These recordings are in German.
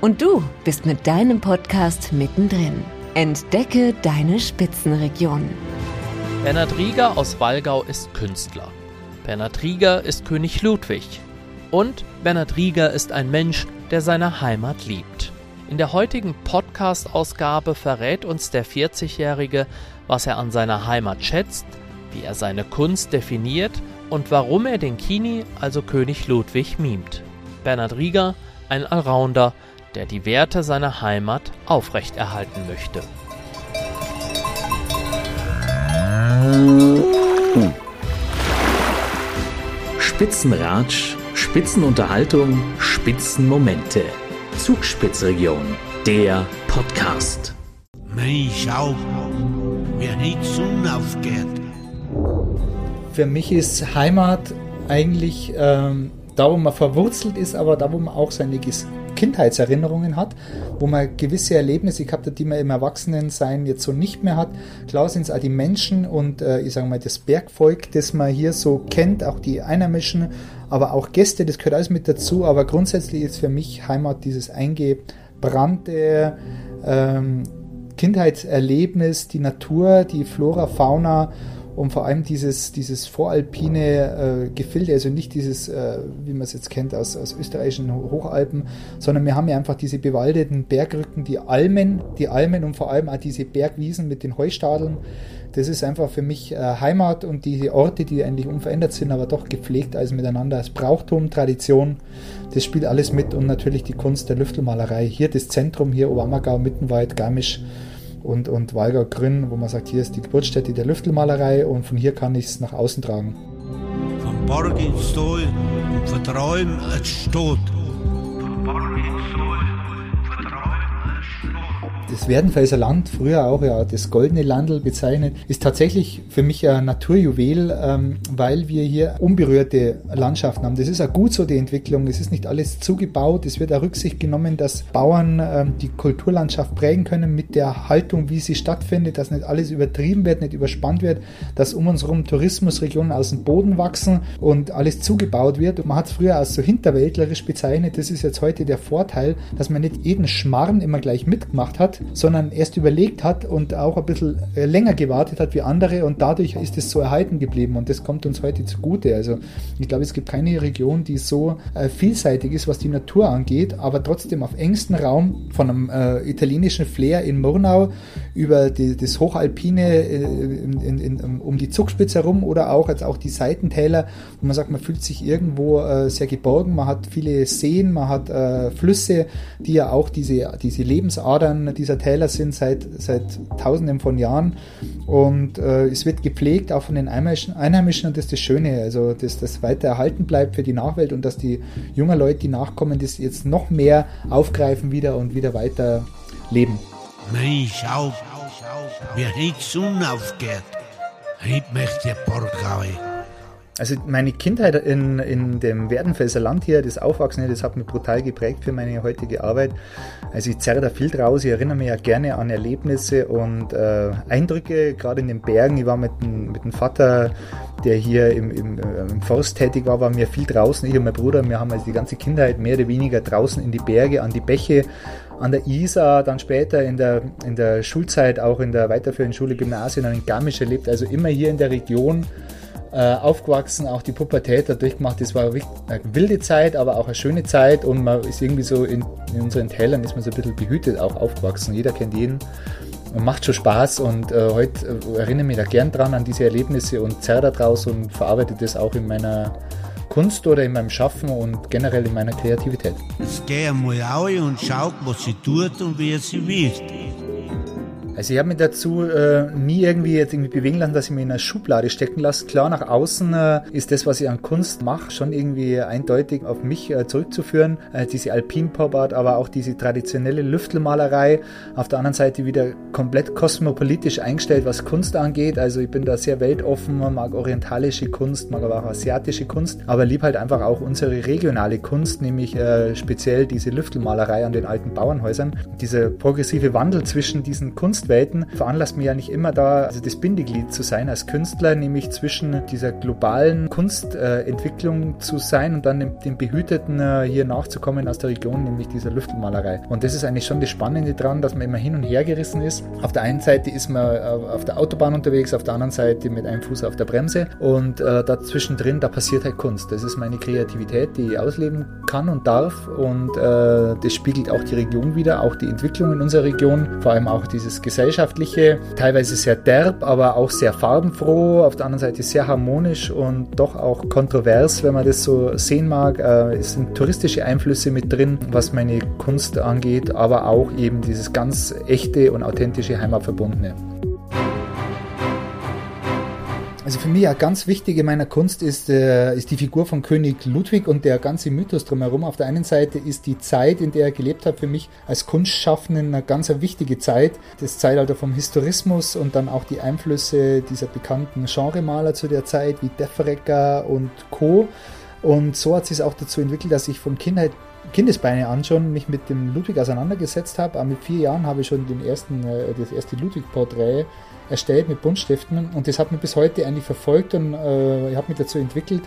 Und du bist mit deinem Podcast mittendrin. Entdecke deine Spitzenregion. Bernhard Rieger aus Wallgau ist Künstler. Bernhard Rieger ist König Ludwig. Und Bernhard Rieger ist ein Mensch, der seine Heimat liebt. In der heutigen Podcast-Ausgabe verrät uns der 40-Jährige, was er an seiner Heimat schätzt, wie er seine Kunst definiert und warum er den Kini, also König Ludwig, mimt. Bernhard Rieger, ein Allrounder, der die Werte seiner Heimat aufrechterhalten möchte. Spitzenratsch, Spitzenunterhaltung, Spitzenmomente. Zugspitzregion, der Podcast. Mensch, schau, wie die Sonne aufgeht. Für mich ist Heimat eigentlich ähm, da, wo man verwurzelt ist, aber da, wo man auch seine Kindheitserinnerungen hat, wo man gewisse Erlebnisse gehabt hat, die man im Erwachsenensein jetzt so nicht mehr hat. Klar sind es auch die Menschen und äh, ich sage mal das Bergvolk, das man hier so kennt, auch die Einheimischen, aber auch Gäste, das gehört alles mit dazu. Aber grundsätzlich ist für mich Heimat dieses eingebrannte ähm, Kindheitserlebnis, die Natur, die Flora, Fauna und vor allem dieses, dieses voralpine äh, Gefilde, also nicht dieses, äh, wie man es jetzt kennt aus, aus österreichischen Hochalpen, sondern wir haben ja einfach diese bewaldeten Bergrücken, die Almen, die Almen und vor allem auch diese Bergwiesen mit den Heustadeln. Das ist einfach für mich äh, Heimat und diese Orte, die eigentlich unverändert sind, aber doch gepflegt als miteinander. Das Brauchtum, Tradition, das spielt alles mit und natürlich die Kunst der Lüftelmalerei. Hier das Zentrum, hier Oberammergau, Mittenwald, Garmisch und, und Walger Grün, wo man sagt, hier ist die Geburtsstätte der Lüftelmalerei und von hier kann ich es nach außen tragen. Von Borg ins Stall und vertrauen als Stot. Von Borg ins das Werdenfelser Land, früher auch ja das goldene Landel bezeichnet, ist tatsächlich für mich ein Naturjuwel, ähm, weil wir hier unberührte Landschaften haben. Das ist auch gut so, die Entwicklung. Es ist nicht alles zugebaut. Es wird auch Rücksicht genommen, dass Bauern ähm, die Kulturlandschaft prägen können mit der Haltung, wie sie stattfindet, dass nicht alles übertrieben wird, nicht überspannt wird, dass um uns herum Tourismusregionen aus dem Boden wachsen und alles zugebaut wird. Und man hat es früher als so hinterwäldlerisch bezeichnet. Das ist jetzt heute der Vorteil, dass man nicht jeden Schmarrn immer gleich mitgemacht hat, sondern erst überlegt hat und auch ein bisschen äh, länger gewartet hat wie andere und dadurch ist es so erhalten geblieben und das kommt uns heute zugute. Also ich glaube, es gibt keine Region, die so äh, vielseitig ist, was die Natur angeht, aber trotzdem auf engstem Raum von einem äh, italienischen Flair in Murnau über die, das Hochalpine äh, in, in, in, um die Zugspitze herum oder auch jetzt auch die Seitentäler, wo man sagt, man fühlt sich irgendwo äh, sehr geborgen, man hat viele Seen, man hat Flüsse, die ja auch diese, diese Lebensadern dieser Täler sind seit, seit tausenden von Jahren und äh, es wird gepflegt, auch von den Einheimischen, Einheimischen und das ist das Schöne, also dass das weiter erhalten bleibt für die Nachwelt und dass die jungen Leute, die nachkommen, das jetzt noch mehr aufgreifen wieder und wieder weiter leben. Mensch, schau, wie die Sonne aufgeht. Heute möchte ich Portgau. Also meine Kindheit in, in dem Werdenfelser Land hier, das Aufwachsen das hat mich brutal geprägt für meine heutige Arbeit. Also ich zerre da viel draus, ich erinnere mich ja gerne an Erlebnisse und äh, Eindrücke, gerade in den Bergen. Ich war mit dem, mit dem Vater, der hier im, im, äh, im Forst tätig war, waren wir viel draußen. Ich und mein Bruder, wir haben also die ganze Kindheit mehr oder weniger draußen in die Berge, an die Bäche, an der Isar, dann später in der, in der Schulzeit auch in der weiterführenden Schule Gymnasien in Garmisch erlebt, also immer hier in der Region äh, aufgewachsen, auch die Pubertät da durchgemacht. Das war eine wilde Zeit, aber auch eine schöne Zeit und man ist irgendwie so in, in unseren Tälern ist man so ein bisschen behütet auch aufgewachsen. Jeder kennt jeden und macht schon Spaß und äh, heute äh, erinnere mich da gern dran an diese Erlebnisse und zerre da draus und verarbeite das auch in meiner Kunst oder in meinem Schaffen und generell in meiner Kreativität. Jetzt geh einmal auf und schau, was sie tut und wie sie wirkt. Also ich habe mich dazu äh, nie irgendwie jetzt irgendwie bewegen lassen, dass ich mich in eine Schublade stecken lasse. Klar, nach außen äh, ist das, was ich an Kunst mache, schon irgendwie eindeutig auf mich äh, zurückzuführen. Äh, diese Alpin-Pop-Art, aber auch diese traditionelle Lüftelmalerei. Auf der anderen Seite wieder komplett kosmopolitisch eingestellt, was Kunst angeht. Also ich bin da sehr weltoffen, mag orientalische Kunst, mag aber auch asiatische Kunst, aber lieb halt einfach auch unsere regionale Kunst, nämlich äh, speziell diese Lüftelmalerei an den alten Bauernhäusern. Dieser progressive Wandel zwischen diesen Kunst Welten veranlasst mich ja nicht immer da, also das Bindeglied zu sein als Künstler, nämlich zwischen dieser globalen Kunstentwicklung äh, zu sein und dann dem, dem Behüteten äh, hier nachzukommen aus der Region, nämlich dieser Lüftelmalerei. Und das ist eigentlich schon das Spannende dran, dass man immer hin und her gerissen ist. Auf der einen Seite ist man äh, auf der Autobahn unterwegs, auf der anderen Seite mit einem Fuß auf der Bremse und äh, dazwischen drin, da passiert halt Kunst. Das ist meine Kreativität, die ich ausleben kann und darf und äh, das spiegelt auch die Region wieder, auch die Entwicklung in unserer Region, vor allem auch dieses gesellschaftliche, teilweise sehr derb, aber auch sehr farbenfroh, auf der anderen Seite sehr harmonisch und doch auch kontrovers, wenn man das so sehen mag. Äh, es sind touristische Einflüsse mit drin, was meine Kunst angeht, aber auch eben dieses ganz echte und authentische Heimatverbundene. Also für mich eine ganz wichtige meiner Kunst ist, äh, ist die Figur von König Ludwig und der ganze Mythos drumherum. Auf der einen Seite ist die Zeit, in der er gelebt hat, für mich als Kunstschaffenden eine ganz wichtige Zeit. Das Zeitalter vom Historismus und dann auch die Einflüsse dieser bekannten Genremaler zu der Zeit, wie Defrecker und Co. Und so hat sich es auch dazu entwickelt, dass ich von Kindheit Kindesbeine an schon mich mit dem Ludwig auseinandergesetzt habe. Aber mit vier Jahren habe ich schon den ersten, äh, das erste Ludwig-Porträt erstellt mit Buntstiften und das hat mich bis heute eigentlich verfolgt und äh, ich habe mich dazu entwickelt,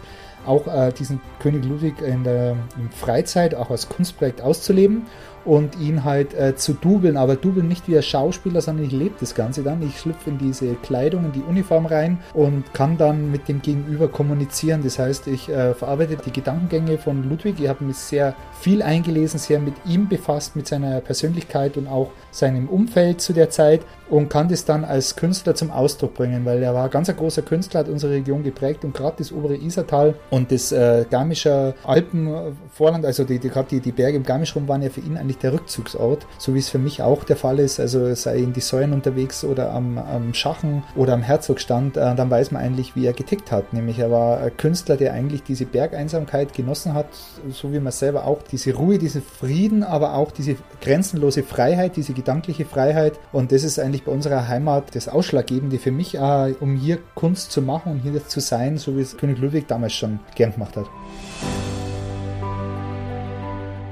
auch äh, diesen König Ludwig in der in Freizeit auch als Kunstprojekt auszuleben und ihn halt äh, zu dubeln, aber dubeln nicht wie ein Schauspieler, sondern ich lebe das Ganze dann. Ich schlüpfe in diese Kleidung, in die Uniform rein und kann dann mit dem Gegenüber kommunizieren. Das heißt, ich äh, verarbeite die Gedankengänge von Ludwig. Ich habe mich sehr viel eingelesen, sehr mit ihm befasst, mit seiner Persönlichkeit und auch seinem Umfeld zu der Zeit und kann das dann als Künstler zum Ausdruck bringen, weil er war ganz ein großer Künstler, hat unsere Region geprägt und gerade das obere Isartal und das äh, Garmischer Alpenvorland, also die, die, die, die Berge im Garmischrum waren ja für ihn eigentlich der Rückzugsort, so wie es für mich auch der Fall ist, also sei in die Säulen unterwegs oder am, am Schachen oder am Herzogstand, äh, dann weiß man eigentlich, wie er getickt hat, nämlich er war ein Künstler, der eigentlich diese Bergeinsamkeit genossen hat, so wie man selber auch, diese Ruhe, diesen Frieden, aber auch diese grenzenlose Freiheit, diese gedankliche Freiheit. Und das ist eigentlich bei unserer Heimat das Ausschlaggebende für mich, äh, um hier Kunst zu machen und hier zu sein, so wie es König Ludwig damals schon gern gemacht hat.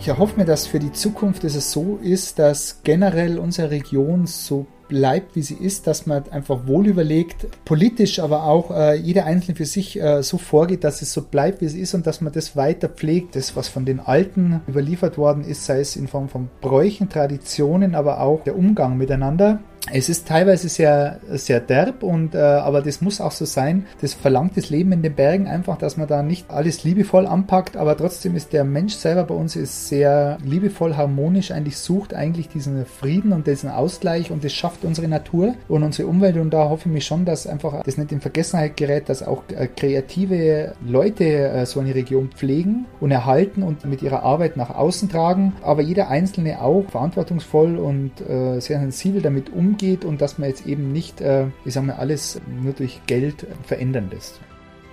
Ich erhoffe mir, dass für die Zukunft es so ist, dass generell unsere Region so bleibt, wie sie ist, dass man einfach wohl überlegt, politisch, aber auch äh, jeder Einzelne für sich äh, so vorgeht, dass es so bleibt, wie es ist und dass man das weiter pflegt, das, was von den Alten überliefert worden ist, sei es in Form von Bräuchen, Traditionen, aber auch der Umgang miteinander es ist teilweise sehr, sehr derb und äh, aber das muss auch so sein. Das verlangt das Leben in den Bergen einfach, dass man da nicht alles liebevoll anpackt, aber trotzdem ist der Mensch selber bei uns ist sehr liebevoll, harmonisch, eigentlich sucht eigentlich diesen Frieden und diesen Ausgleich und das schafft unsere Natur und unsere Umwelt und da hoffe ich mich schon, dass einfach das nicht in Vergessenheit gerät, dass auch äh, kreative Leute äh, so eine Region pflegen und erhalten und mit ihrer Arbeit nach außen tragen, aber jeder Einzelne auch verantwortungsvoll und äh, sehr sensibel damit umgeht umgeht und dass man jetzt eben nicht, äh, ich sag mal, alles nur durch Geld verändern lässt.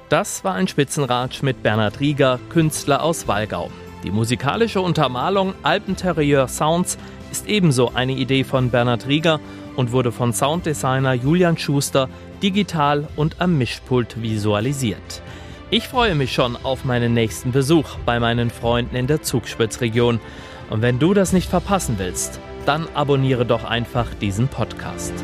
Das war ein Spitzenratsch mit Bernhard Rieger, Künstler aus Walgau. Die musikalische Untermalung Alpenterrieur Sounds ist ebenso eine Idee von Bernhard Rieger und wurde von Sounddesigner Julian Schuster digital und am Mischpult visualisiert. Ich freue mich schon auf meinen nächsten Besuch bei meinen Freunden in der Zugspitzregion. Und wenn du das nicht verpassen willst, dann abonniere doch einfach diesen Podcast.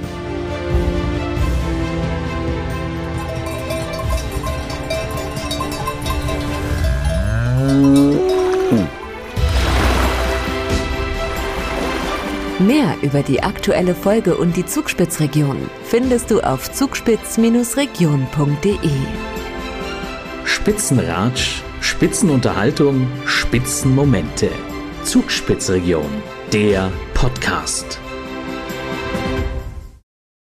Mehr über die aktuelle Folge und die Zugspitzregion findest du auf zugspitz-region.de. Spitzenratsch, Spitzenunterhaltung, Spitzenmomente. Zugspitzregion, der Podcast.